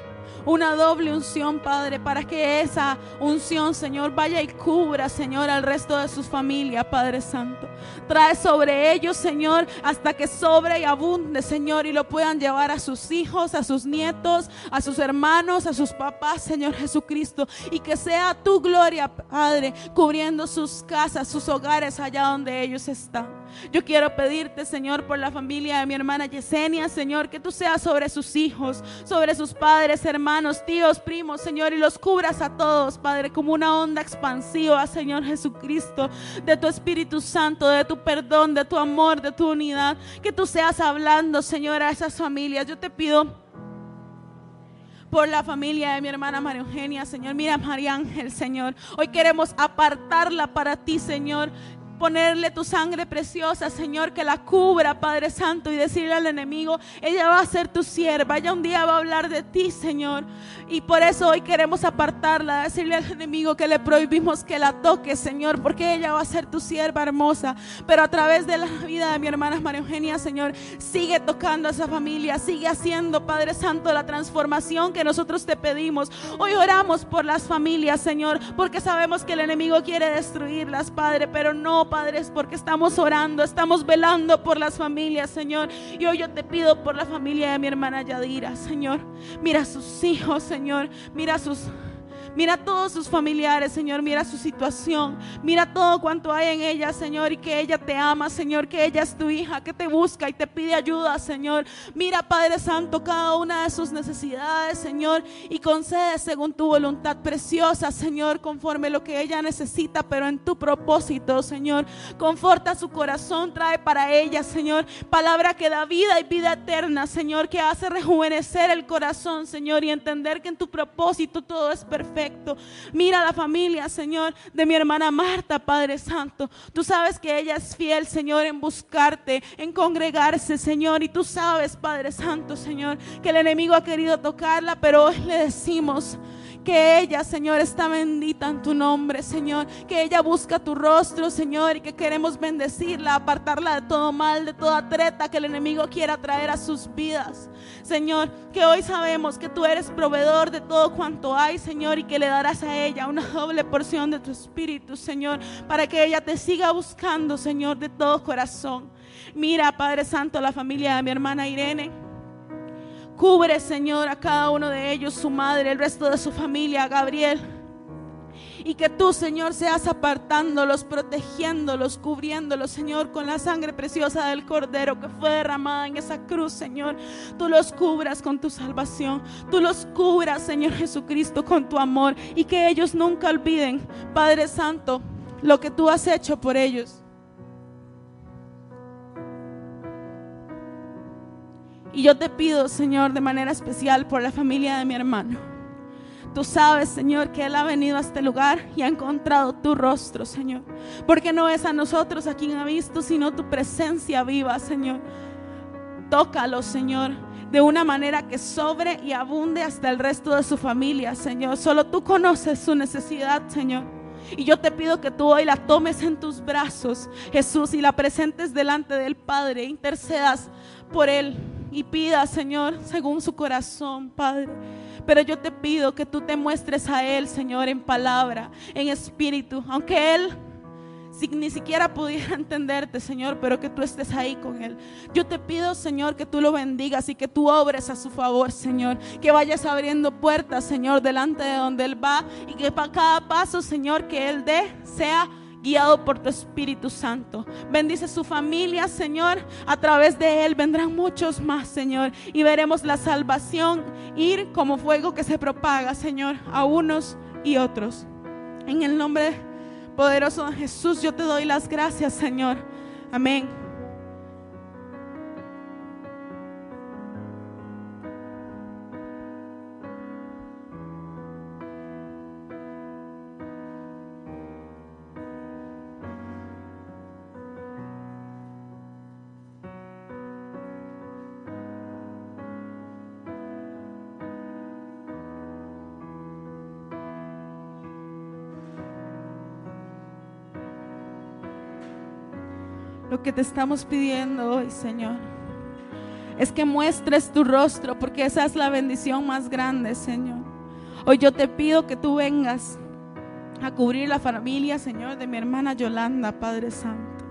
una doble unción, Padre, para que esa unción, Señor, vaya y cubra, Señor, al resto de sus familias, Padre Santo. Trae sobre ellos, Señor, hasta que sobre y abunde, Señor, y lo puedan llevar a sus hijos, a sus nietos, a sus hermanos, a sus papás, Señor Jesucristo. Y que sea tu gloria, Padre, cubriendo sus casas, sus hogares allá donde ellos están. Yo quiero pedirte, Señor, por la familia de mi hermana Yesenia, Señor, que tú seas sobre sus hijos, sobre sus padres, hermanos hermanos, tíos, primos, Señor, y los cubras a todos, Padre, como una onda expansiva, Señor Jesucristo, de tu Espíritu Santo, de tu perdón, de tu amor, de tu unidad. Que tú seas hablando, Señor, a esas familias. Yo te pido por la familia de mi hermana María Eugenia, Señor. Mira, María Ángel, Señor. Hoy queremos apartarla para ti, Señor ponerle tu sangre preciosa, Señor, que la cubra, Padre Santo, y decirle al enemigo, ella va a ser tu sierva, ella un día va a hablar de ti, Señor. Y por eso hoy queremos apartarla, decirle al enemigo que le prohibimos que la toque, Señor, porque ella va a ser tu sierva hermosa. Pero a través de la vida de mi hermana María Eugenia, Señor, sigue tocando a esa familia, sigue haciendo, Padre Santo, la transformación que nosotros te pedimos. Hoy oramos por las familias, Señor, porque sabemos que el enemigo quiere destruirlas, Padre, pero no Padres, porque estamos orando, estamos velando por las familias, Señor. Y hoy yo te pido por la familia de mi hermana Yadira, Señor. Mira a sus hijos, Señor. Mira sus Mira todos sus familiares, Señor. Mira su situación. Mira todo cuanto hay en ella, Señor. Y que ella te ama, Señor. Que ella es tu hija, que te busca y te pide ayuda, Señor. Mira, Padre Santo, cada una de sus necesidades, Señor. Y concede según tu voluntad preciosa, Señor, conforme lo que ella necesita, pero en tu propósito, Señor. Conforta su corazón, trae para ella, Señor. Palabra que da vida y vida eterna, Señor. Que hace rejuvenecer el corazón, Señor. Y entender que en tu propósito todo es perfecto. Mira la familia, Señor, de mi hermana Marta, Padre Santo. Tú sabes que ella es fiel, Señor, en buscarte, en congregarse, Señor. Y tú sabes, Padre Santo, Señor, que el enemigo ha querido tocarla, pero hoy le decimos, que ella, Señor, está bendita en tu nombre, Señor. Que ella busca tu rostro, Señor, y que queremos bendecirla, apartarla de todo mal, de toda treta que el enemigo quiera traer a sus vidas. Señor, que hoy sabemos que tú eres proveedor de todo cuanto hay, Señor, y que le darás a ella una doble porción de tu espíritu, Señor, para que ella te siga buscando, Señor, de todo corazón. Mira, Padre Santo, la familia de mi hermana Irene. Cubre, Señor, a cada uno de ellos, su madre, el resto de su familia, Gabriel. Y que tú, Señor, seas apartándolos, protegiéndolos, cubriéndolos, Señor, con la sangre preciosa del Cordero que fue derramada en esa cruz, Señor. Tú los cubras con tu salvación. Tú los cubras, Señor Jesucristo, con tu amor. Y que ellos nunca olviden, Padre Santo, lo que tú has hecho por ellos. Y yo te pido, Señor, de manera especial por la familia de mi hermano. Tú sabes, Señor, que Él ha venido a este lugar y ha encontrado tu rostro, Señor. Porque no es a nosotros a quien ha visto, sino tu presencia viva, Señor. Tócalo, Señor, de una manera que sobre y abunde hasta el resto de su familia, Señor. Solo tú conoces su necesidad, Señor. Y yo te pido que tú hoy la tomes en tus brazos, Jesús, y la presentes delante del Padre. Intercedas por Él y pida, Señor, según su corazón, Padre. Pero yo te pido que tú te muestres a Él, Señor, en palabra, en espíritu, aunque Él ni siquiera pudiera entenderte, Señor, pero que tú estés ahí con Él. Yo te pido, Señor, que tú lo bendigas y que tú obres a su favor, Señor. Que vayas abriendo puertas, Señor, delante de donde Él va y que para cada paso, Señor, que Él dé sea guiado por tu Espíritu Santo. Bendice su familia, Señor. A través de él vendrán muchos más, Señor. Y veremos la salvación ir como fuego que se propaga, Señor, a unos y otros. En el nombre poderoso de Jesús, yo te doy las gracias, Señor. Amén. Que te estamos pidiendo hoy, Señor, es que muestres tu rostro, porque esa es la bendición más grande, Señor. Hoy yo te pido que tú vengas a cubrir la familia, Señor, de mi hermana Yolanda, Padre Santo.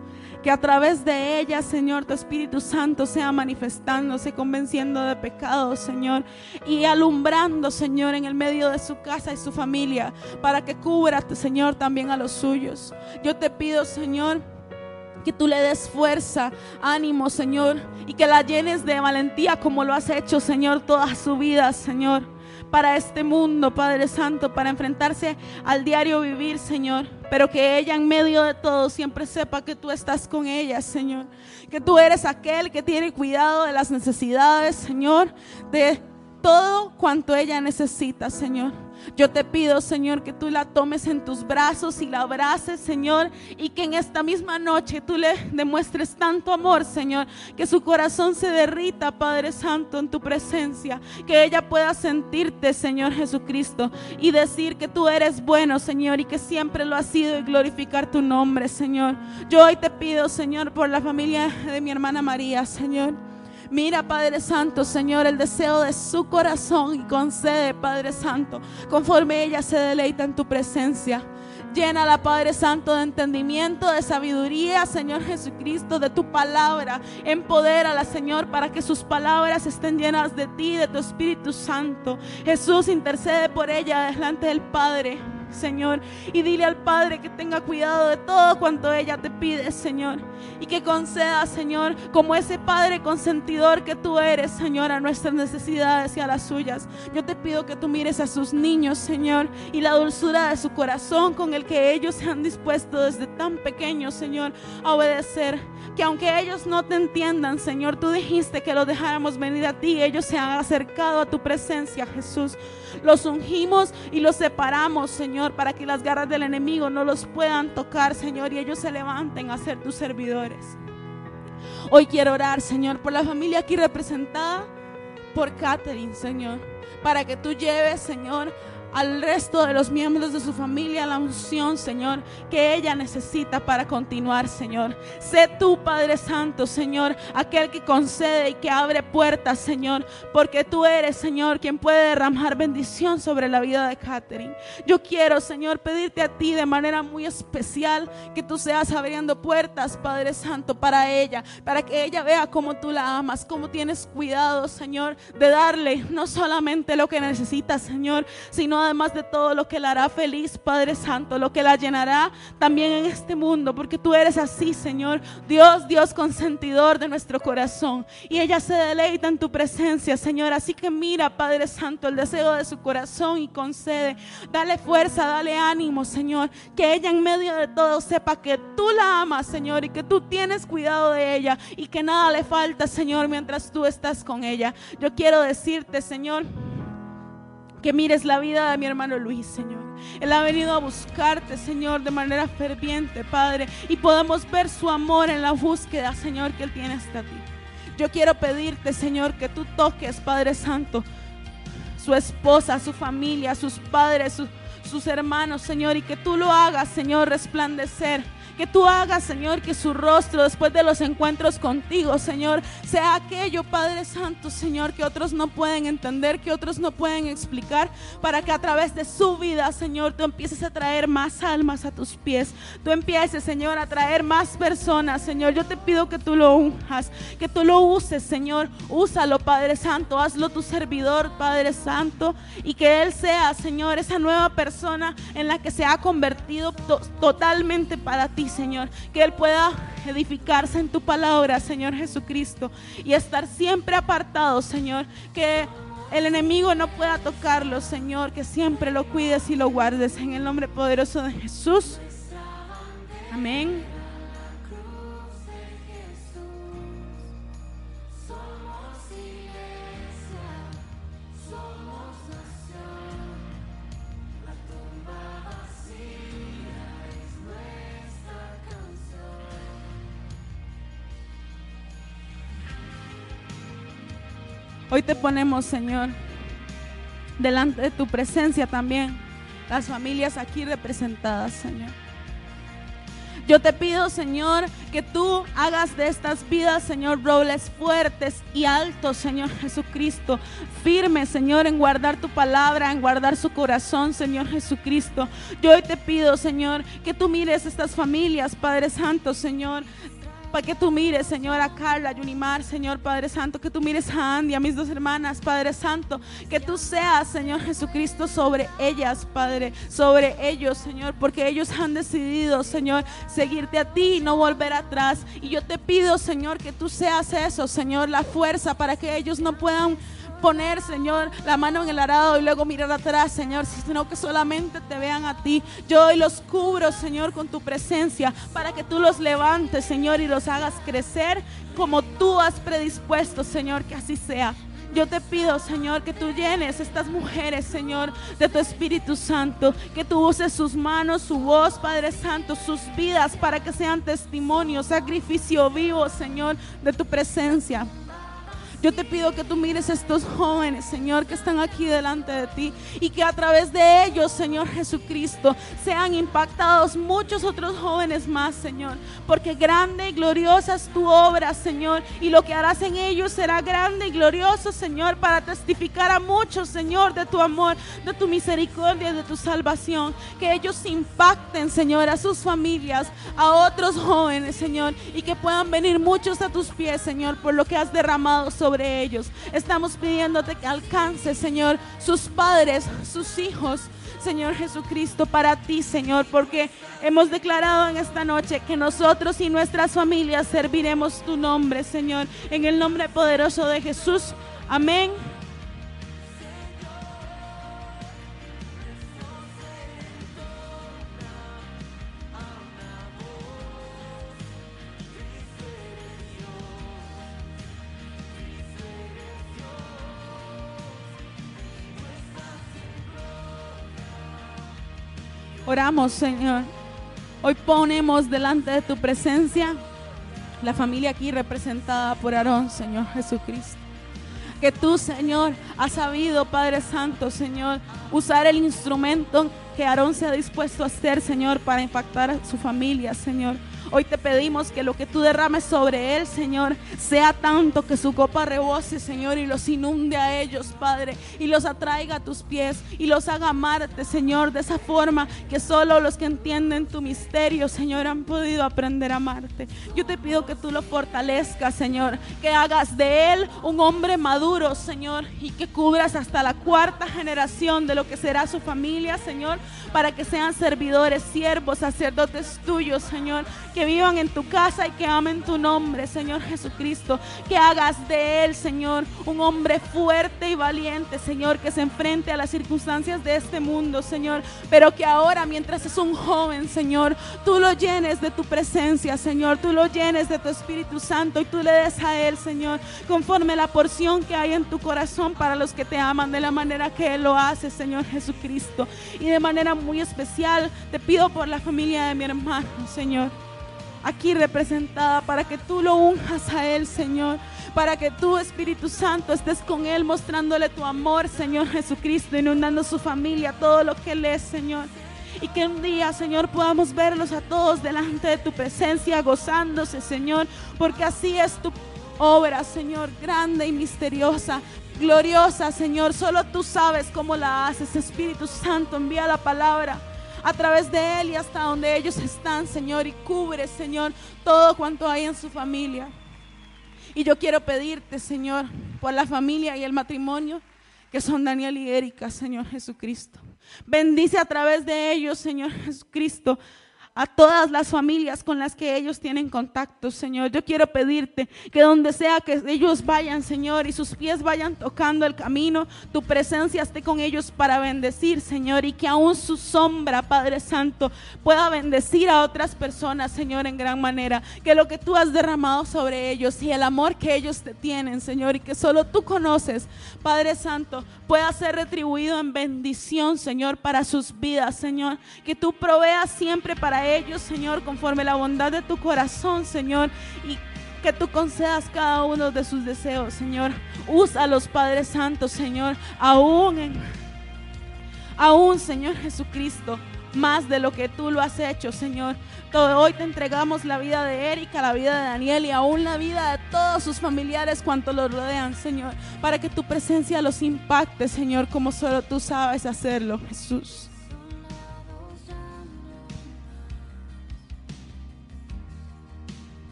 Que a través de ella, Señor, tu Espíritu Santo sea manifestándose, convenciendo de pecado, Señor, y alumbrando, Señor, en el medio de su casa y su familia, para que cubra, Señor, también a los suyos. Yo te pido, Señor, que tú le des fuerza, ánimo, Señor, y que la llenes de valentía como lo has hecho, Señor, toda su vida, Señor para este mundo, Padre Santo, para enfrentarse al diario vivir, Señor. Pero que ella en medio de todo siempre sepa que tú estás con ella, Señor. Que tú eres aquel que tiene cuidado de las necesidades, Señor, de todo cuanto ella necesita, Señor. Yo te pido, Señor, que tú la tomes en tus brazos y la abraces, Señor, y que en esta misma noche tú le demuestres tanto amor, Señor, que su corazón se derrita, Padre Santo, en tu presencia, que ella pueda sentirte, Señor Jesucristo, y decir que tú eres bueno, Señor, y que siempre lo has sido y glorificar tu nombre, Señor. Yo hoy te pido, Señor, por la familia de mi hermana María, Señor. Mira, Padre Santo, Señor, el deseo de su corazón y concede, Padre Santo, conforme ella se deleita en tu presencia. Llénala, Padre Santo, de entendimiento, de sabiduría, Señor Jesucristo, de tu palabra. Empodérala, Señor, para que sus palabras estén llenas de ti, de tu Espíritu Santo. Jesús intercede por ella delante del Padre. Señor. Y dile al Padre que tenga cuidado de todo cuanto ella te pide, Señor. Y que conceda, Señor, como ese Padre consentidor que tú eres, Señor, a nuestras necesidades y a las suyas. Yo te pido que tú mires a sus niños, Señor, y la dulzura de su corazón con el que ellos se han dispuesto desde tan pequeños, Señor, a obedecer. Que aunque ellos no te entiendan, Señor, tú dijiste que los dejáramos venir a ti. Ellos se han acercado a tu presencia, Jesús. Los ungimos y los separamos, Señor, para que las garras del enemigo no los puedan tocar, Señor, y ellos se levanten a ser tus servidores. Hoy quiero orar, Señor, por la familia aquí representada por Catherine, Señor, para que tú lleves, Señor, al resto de los miembros de su familia la unción, Señor, que ella necesita para continuar, Señor. Sé tú, Padre Santo, Señor, aquel que concede y que abre puertas, Señor, porque tú eres, Señor, quien puede derramar bendición sobre la vida de Catherine. Yo quiero, Señor, pedirte a ti de manera muy especial que tú seas abriendo puertas, Padre Santo, para ella, para que ella vea cómo tú la amas, cómo tienes cuidado, Señor, de darle no solamente lo que necesita, Señor, sino además de todo lo que la hará feliz, Padre Santo, lo que la llenará también en este mundo, porque tú eres así, Señor, Dios, Dios consentidor de nuestro corazón. Y ella se deleita en tu presencia, Señor. Así que mira, Padre Santo, el deseo de su corazón y concede. Dale fuerza, dale ánimo, Señor. Que ella en medio de todo sepa que tú la amas, Señor, y que tú tienes cuidado de ella y que nada le falta, Señor, mientras tú estás con ella. Yo quiero decirte, Señor, que mires la vida de mi hermano Luis, Señor. Él ha venido a buscarte, Señor, de manera ferviente, Padre, y podemos ver su amor en la búsqueda, Señor, que Él tiene hasta ti. Yo quiero pedirte, Señor, que tú toques, Padre Santo, su esposa, su familia, sus padres, sus hermanos, Señor, y que tú lo hagas, Señor, resplandecer que tú hagas, Señor, que su rostro después de los encuentros contigo, Señor, sea aquello, Padre Santo, Señor, que otros no pueden entender, que otros no pueden explicar, para que a través de su vida, Señor, tú empieces a traer más almas a tus pies. Tú empieces, Señor, a traer más personas, Señor. Yo te pido que tú lo unjas, que tú lo uses, Señor. Úsalo, Padre Santo. Hazlo tu servidor, Padre Santo. Y que Él sea, Señor, esa nueva persona en la que se ha convertido totalmente para ti. Señor. Que Él pueda edificarse en tu palabra, Señor Jesucristo. Y estar siempre apartado, Señor. Que el enemigo no pueda tocarlo, Señor. Que siempre lo cuides y lo guardes. En el nombre poderoso de Jesús. Amén. Hoy te ponemos, Señor, delante de tu presencia también, las familias aquí representadas, Señor. Yo te pido, Señor, que tú hagas de estas vidas, Señor, robles fuertes y altos, Señor Jesucristo. Firmes, Señor, en guardar tu palabra, en guardar su corazón, Señor Jesucristo. Yo hoy te pido, Señor, que tú mires estas familias, Padre Santo, Señor que tú mires, Señor, a Carla, a Junimar, Señor Padre Santo, que tú mires a Andy, a mis dos hermanas, Padre Santo, que tú seas, Señor Jesucristo, sobre ellas, Padre, sobre ellos, Señor, porque ellos han decidido, Señor, seguirte a ti y no volver atrás. Y yo te pido, Señor, que tú seas eso, Señor, la fuerza para que ellos no puedan poner, Señor, la mano en el arado y luego mirar atrás, Señor, sino que solamente te vean a ti. Yo hoy los cubro, Señor, con tu presencia para que tú los levantes, Señor, y los hagas crecer como tú has predispuesto, Señor, que así sea. Yo te pido, Señor, que tú llenes estas mujeres, Señor, de tu Espíritu Santo, que tú uses sus manos, su voz, Padre Santo, sus vidas para que sean testimonio, sacrificio vivo, Señor, de tu presencia. Yo te pido que tú mires estos jóvenes, Señor, que están aquí delante de ti y que a través de ellos, Señor Jesucristo, sean impactados muchos otros jóvenes más, Señor. Porque grande y gloriosa es tu obra, Señor, y lo que harás en ellos será grande y glorioso, Señor, para testificar a muchos, Señor, de tu amor, de tu misericordia, de tu salvación. Que ellos impacten, Señor, a sus familias, a otros jóvenes, Señor, y que puedan venir muchos a tus pies, Señor, por lo que has derramado sobre ellos. Estamos pidiéndote que alcance, Señor, sus padres, sus hijos, Señor Jesucristo, para ti, Señor, porque hemos declarado en esta noche que nosotros y nuestras familias serviremos tu nombre, Señor, en el nombre poderoso de Jesús. Amén. Oramos, Señor. Hoy ponemos delante de tu presencia la familia aquí representada por Aarón, Señor Jesucristo. Que tú, Señor, has sabido, Padre Santo, Señor, usar el instrumento que Aarón se ha dispuesto a hacer, Señor, para impactar a su familia, Señor. Hoy te pedimos que lo que tú derrames sobre él, Señor, sea tanto que su copa rebose, Señor, y los inunde a ellos, Padre, y los atraiga a tus pies y los haga amarte, Señor, de esa forma que solo los que entienden tu misterio, Señor, han podido aprender a amarte. Yo te pido que tú lo fortalezcas, Señor, que hagas de él un hombre maduro, Señor, y que cubras hasta la cuarta generación de lo que será su familia, Señor, para que sean servidores, siervos, sacerdotes tuyos, Señor, que vivan en tu casa y que amen tu nombre, Señor Jesucristo. Que hagas de él, Señor, un hombre fuerte y valiente, Señor, que se enfrente a las circunstancias de este mundo, Señor. Pero que ahora, mientras es un joven, Señor, tú lo llenes de tu presencia, Señor. Tú lo llenes de tu Espíritu Santo y tú le des a él, Señor, conforme la porción que hay en tu corazón para los que te aman, de la manera que él lo hace, Señor Jesucristo. Y de manera muy especial, te pido por la familia de mi hermano, Señor aquí representada para que tú lo unjas a Él, Señor. Para que tú, Espíritu Santo, estés con Él mostrándole tu amor, Señor Jesucristo, inundando su familia, todo lo que Él es, Señor. Y que un día, Señor, podamos verlos a todos delante de tu presencia, gozándose, Señor, porque así es tu obra, Señor, grande y misteriosa, gloriosa, Señor. Solo tú sabes cómo la haces, Espíritu Santo, envía la palabra a través de Él y hasta donde ellos están, Señor, y cubre, Señor, todo cuanto hay en su familia. Y yo quiero pedirte, Señor, por la familia y el matrimonio, que son Daniel y Erika, Señor Jesucristo. Bendice a través de ellos, Señor Jesucristo, a todas las familias con las que ellos tienen contacto, Señor. Yo quiero pedirte que donde sea que ellos vayan, Señor, y sus pies vayan tocando el camino, tu presencia esté con ellos para bendecir, Señor, y que aún su sombra, Padre Santo, pueda bendecir a otras personas, Señor, en gran manera. Que lo que tú has derramado sobre ellos y el amor que ellos te tienen, Señor, y que solo tú conoces, Padre Santo, pueda ser retribuido en bendición, Señor, para sus vidas, Señor. Que tú proveas siempre para ellos, Señor, conforme la bondad de tu corazón, Señor, y que tú concedas cada uno de sus deseos, Señor. Usa a los Padres Santos, Señor, aún en, aún, Señor Jesucristo, más de lo que tú lo has hecho, Señor. Hoy te entregamos la vida de Erika, la vida de Daniel y aún la vida de todos sus familiares cuanto los rodean, Señor, para que tu presencia los impacte, Señor, como solo tú sabes hacerlo, Jesús.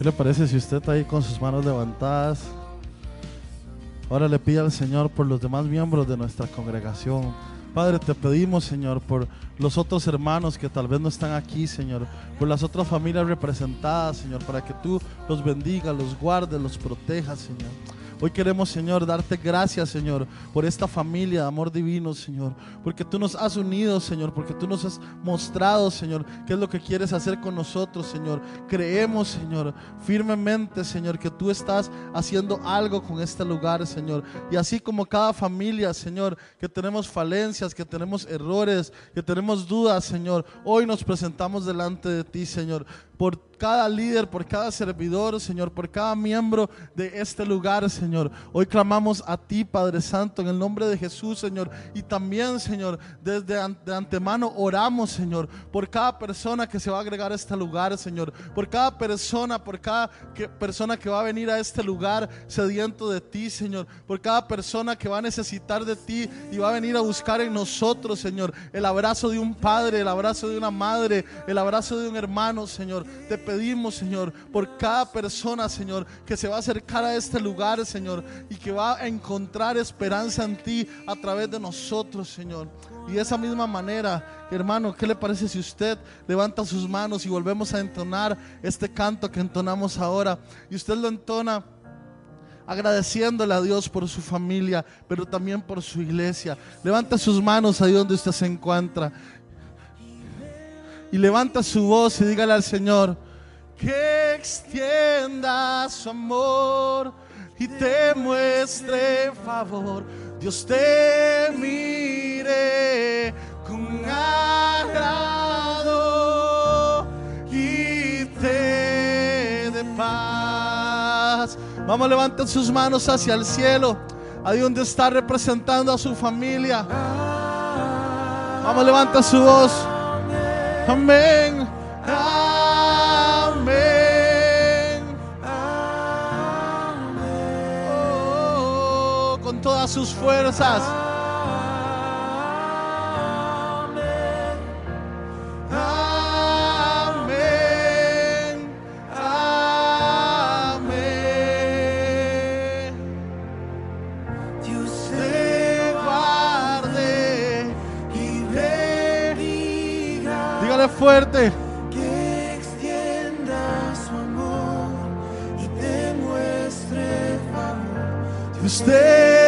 ¿Qué le parece si usted está ahí con sus manos levantadas? Ahora le pide al Señor por los demás miembros de nuestra congregación. Padre, te pedimos, Señor, por los otros hermanos que tal vez no están aquí, Señor, por las otras familias representadas, Señor, para que tú los bendigas, los guardes, los protejas, Señor. Hoy queremos, Señor, darte gracias, Señor, por esta familia de amor divino, Señor. Porque tú nos has unido, Señor. Porque tú nos has mostrado, Señor, qué es lo que quieres hacer con nosotros, Señor. Creemos, Señor, firmemente, Señor, que tú estás haciendo algo con este lugar, Señor. Y así como cada familia, Señor, que tenemos falencias, que tenemos errores, que tenemos dudas, Señor. Hoy nos presentamos delante de ti, Señor por cada líder, por cada servidor, Señor, por cada miembro de este lugar, Señor. Hoy clamamos a ti, Padre Santo, en el nombre de Jesús, Señor. Y también, Señor, desde de antemano oramos, Señor, por cada persona que se va a agregar a este lugar, Señor. Por cada persona, por cada persona que va a venir a este lugar sediento de ti, Señor. Por cada persona que va a necesitar de ti y va a venir a buscar en nosotros, Señor, el abrazo de un padre, el abrazo de una madre, el abrazo de un hermano, Señor. Te pedimos, Señor, por cada persona, Señor, que se va a acercar a este lugar, Señor, y que va a encontrar esperanza en ti a través de nosotros, Señor. Y de esa misma manera, hermano, ¿qué le parece si usted levanta sus manos y volvemos a entonar este canto que entonamos ahora? Y usted lo entona agradeciéndole a Dios por su familia, pero también por su iglesia. Levanta sus manos ahí donde usted se encuentra y levanta su voz y dígale al Señor que extienda su amor y te muestre favor. Dios te mire con agrado y te dé paz. Vamos, levanten sus manos hacia el cielo, ahí donde está representando a su familia. Vamos, levanta su voz. Amén. Amén. Oh, con todas sus fuerzas. Fuerte. Que extienda su amor y te muestre favor. Dios te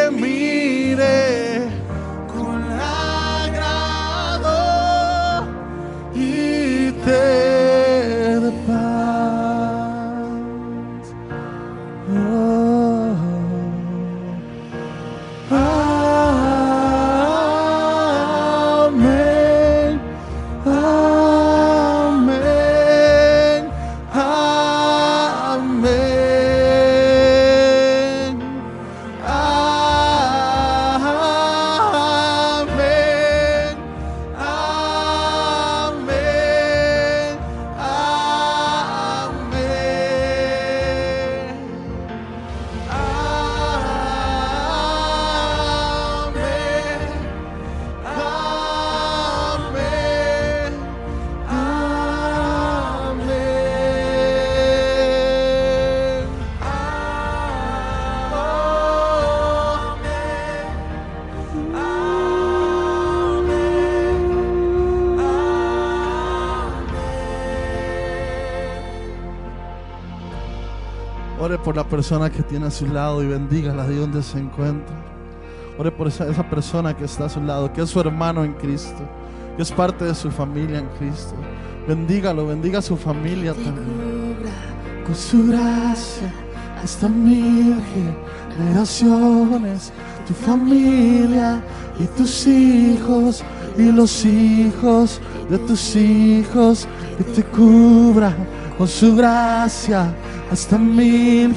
por la persona que tiene a su lado y bendígala de donde se encuentra. Ore por esa, esa persona que está a su lado, que es su hermano en Cristo, que es parte de su familia en Cristo. Bendígalo, bendiga a su familia también. Con su gracia hasta mil generaciones, tu familia y tus hijos y los hijos de tus hijos, que te cubra con su gracia hasta mil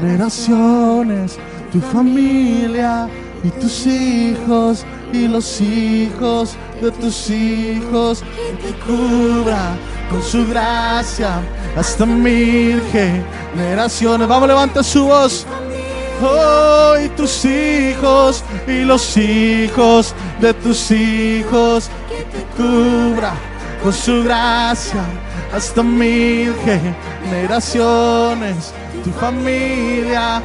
generaciones, tu familia y tus hijos y los hijos de tus hijos, que te cubra con su gracia hasta mil generaciones. Vamos, levanta su voz. Oh, y tus hijos y los hijos de tus hijos, que te cubra con su gracia hasta mil generaciones, tu familia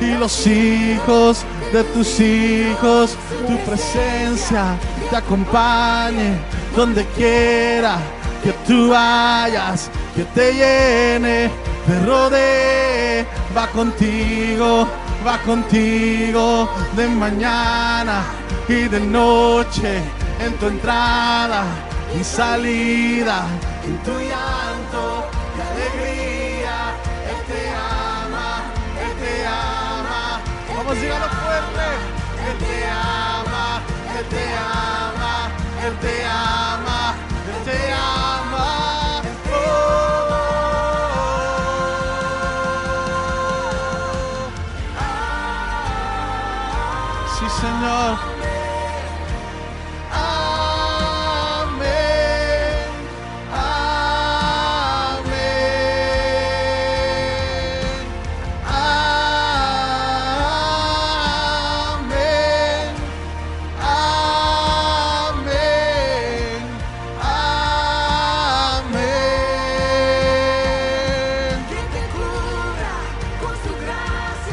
y los hijos de tus hijos, tu presencia te acompañe donde quiera que tú vayas, que te llene te rodee, va contigo, va contigo de mañana y de noche, en tu entrada y salida, en tu llanto y alegría. Él te ama, Él te ama. Vamos, dígalo fuerte. Él te ama, Él te ama, Él te ama, Él te ama. Oh. Sí, Señor.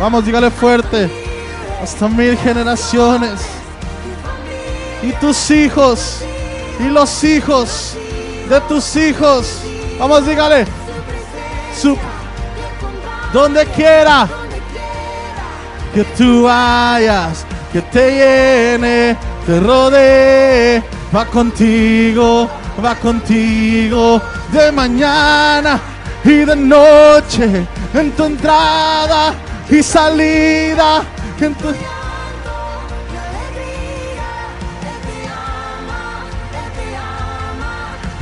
Vamos, dígale fuerte. Hasta mil generaciones. Y tus hijos. Y los hijos de tus hijos. Vamos, dígale. Su, donde quiera que tú vayas, que te llene, te rodee, va contigo, va contigo de mañana y de noche en tu entrada y salida en tu...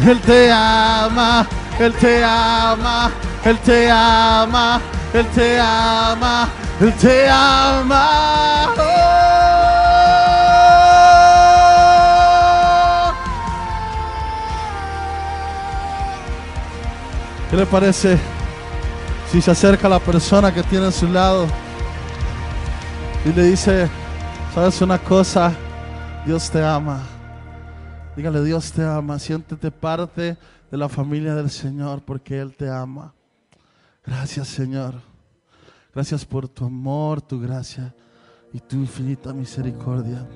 Él te ama, Él te ama, Él te ama, Él te ama, Él te ama. ¿Qué le parece? Si se acerca a la persona que tiene a su lado y le dice, ¿sabes una cosa? Dios te ama. Dígale, Dios te ama. Siéntete parte de la familia del Señor porque Él te ama. Gracias, Señor. Gracias por tu amor, tu gracia y tu infinita misericordia.